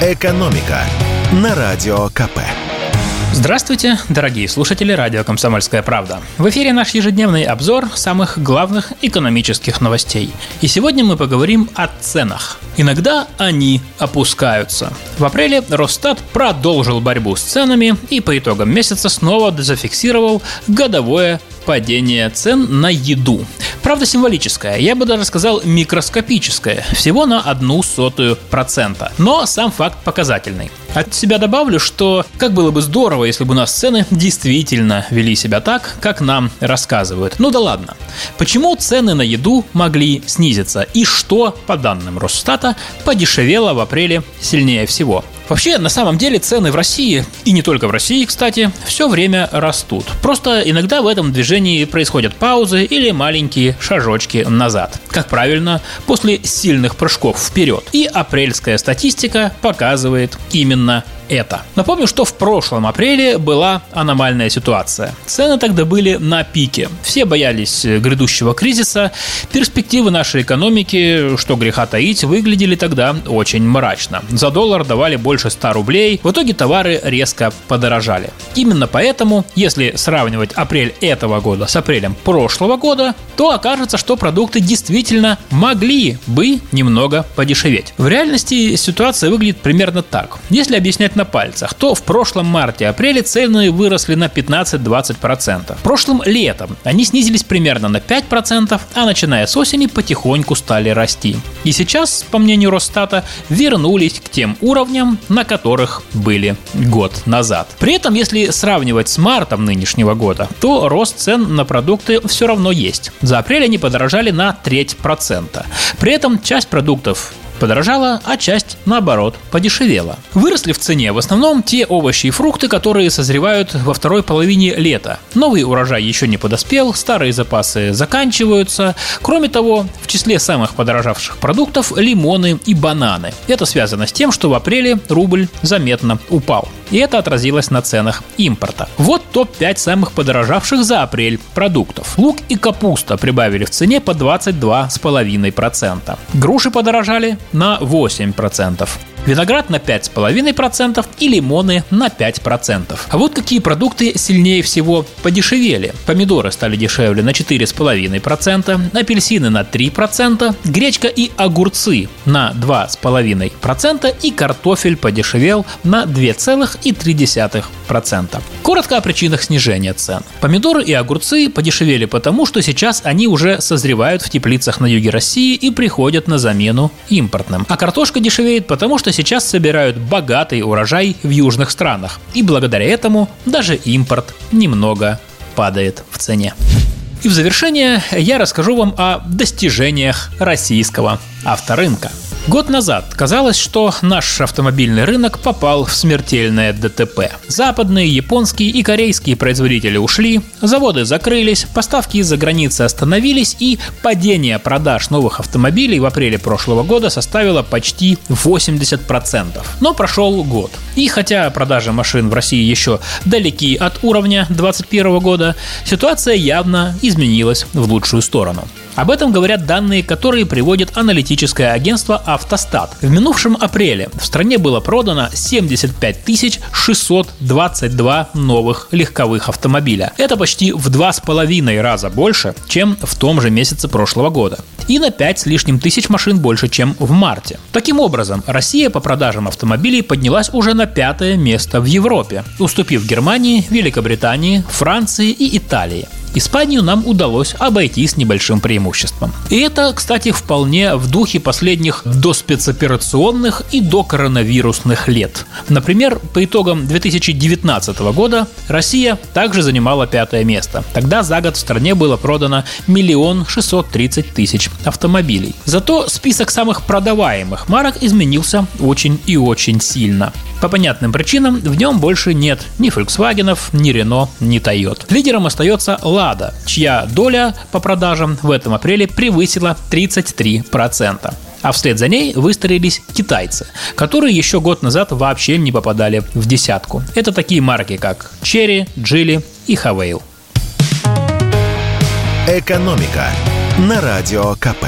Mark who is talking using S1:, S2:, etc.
S1: «Экономика» на Радио КП.
S2: Здравствуйте, дорогие слушатели радио «Комсомольская правда». В эфире наш ежедневный обзор самых главных экономических новостей. И сегодня мы поговорим о ценах. Иногда они опускаются. В апреле Росстат продолжил борьбу с ценами и по итогам месяца снова зафиксировал годовое падение цен на еду. Правда символическое, я бы даже сказал микроскопическое, всего на одну сотую процента. Но сам факт показательный. От себя добавлю, что как было бы здорово, если бы у нас цены действительно вели себя так, как нам рассказывают. Ну да ладно. Почему цены на еду могли снизиться и что, по данным Росстата, подешевело в апреле сильнее всего? Вообще, на самом деле, цены в России, и не только в России, кстати, все время растут. Просто иногда в этом движении происходят паузы или маленькие шажочки назад. Как правильно, после сильных прыжков вперед. И апрельская статистика показывает именно это. Напомню, что в прошлом апреле была аномальная ситуация. Цены тогда были на пике. Все боялись грядущего кризиса. Перспективы нашей экономики, что греха таить, выглядели тогда очень мрачно. За доллар давали больше 100 рублей. В итоге товары резко подорожали. Именно поэтому, если сравнивать апрель этого года с апрелем прошлого года, то окажется, что продукты действительно могли бы немного подешеветь. В реальности ситуация выглядит примерно так. Если объяснять на пальцах, то в прошлом марте-апреле цены выросли на 15-20%. Прошлым летом они снизились примерно на 5%, а начиная с осени потихоньку стали расти. И сейчас, по мнению Росстата, вернулись к тем уровням, на которых были год назад. При этом, если сравнивать с мартом нынешнего года, то рост цен на продукты все равно есть. За апрель они подорожали на треть процента. При этом часть продуктов подорожала, а часть, наоборот, подешевела. Выросли в цене в основном те овощи и фрукты, которые созревают во второй половине лета. Новый урожай еще не подоспел, старые запасы заканчиваются. Кроме того, в числе самых подорожавших продуктов лимоны и бананы. Это связано с тем, что в апреле рубль заметно упал. И это отразилось на ценах импорта. Вот топ-5 самых подорожавших за апрель продуктов. Лук и капуста прибавили в цене по 22,5%. Груши подорожали на 8%. Виноград на 5,5% и лимоны на 5%. А вот какие продукты сильнее всего подешевели. Помидоры стали дешевле на 4,5%, апельсины на 3%, гречка и огурцы на 2,5% и картофель подешевел на 2,3%. Коротко о причинах снижения цен. Помидоры и огурцы подешевели потому, что сейчас они уже созревают в теплицах на юге России и приходят на замену импортным. А картошка дешевеет потому, что сейчас собирают богатый урожай в южных странах. И благодаря этому даже импорт немного падает в цене. И в завершение я расскажу вам о достижениях российского авторынка. Год назад казалось, что наш автомобильный рынок попал в смертельное ДТП. Западные, японские и корейские производители ушли, заводы закрылись, поставки из-за границы остановились и падение продаж новых автомобилей в апреле прошлого года составило почти 80%. Но прошел год. И хотя продажи машин в России еще далеки от уровня 2021 года, ситуация явно изменилась в лучшую сторону. Об этом говорят данные, которые приводит аналитическое агентство «Автостат». В минувшем апреле в стране было продано 75 622 новых легковых автомобиля. Это почти в два с половиной раза больше, чем в том же месяце прошлого года. И на 5 с лишним тысяч машин больше, чем в марте. Таким образом, Россия по продажам автомобилей поднялась уже на пятое место в Европе, уступив Германии, Великобритании, Франции и Италии. Испанию нам удалось обойти с небольшим преимуществом. И это, кстати, вполне в духе последних доспецоперационных и докоронавирусных лет. Например, по итогам 2019 года Россия также занимала пятое место. Тогда за год в стране было продано миллион шестьсот тридцать тысяч автомобилей. Зато список самых продаваемых марок изменился очень и очень сильно. По понятным причинам в нем больше нет ни Volkswagen, ни Renault, ни Toyota. Лидером остается Lada, чья доля по продажам в этом апреле превысила 33%. А вслед за ней выстроились китайцы, которые еще год назад вообще не попадали в десятку. Это такие марки, как Cherry, Geely и Havail.
S1: «Экономика» на Радио КП.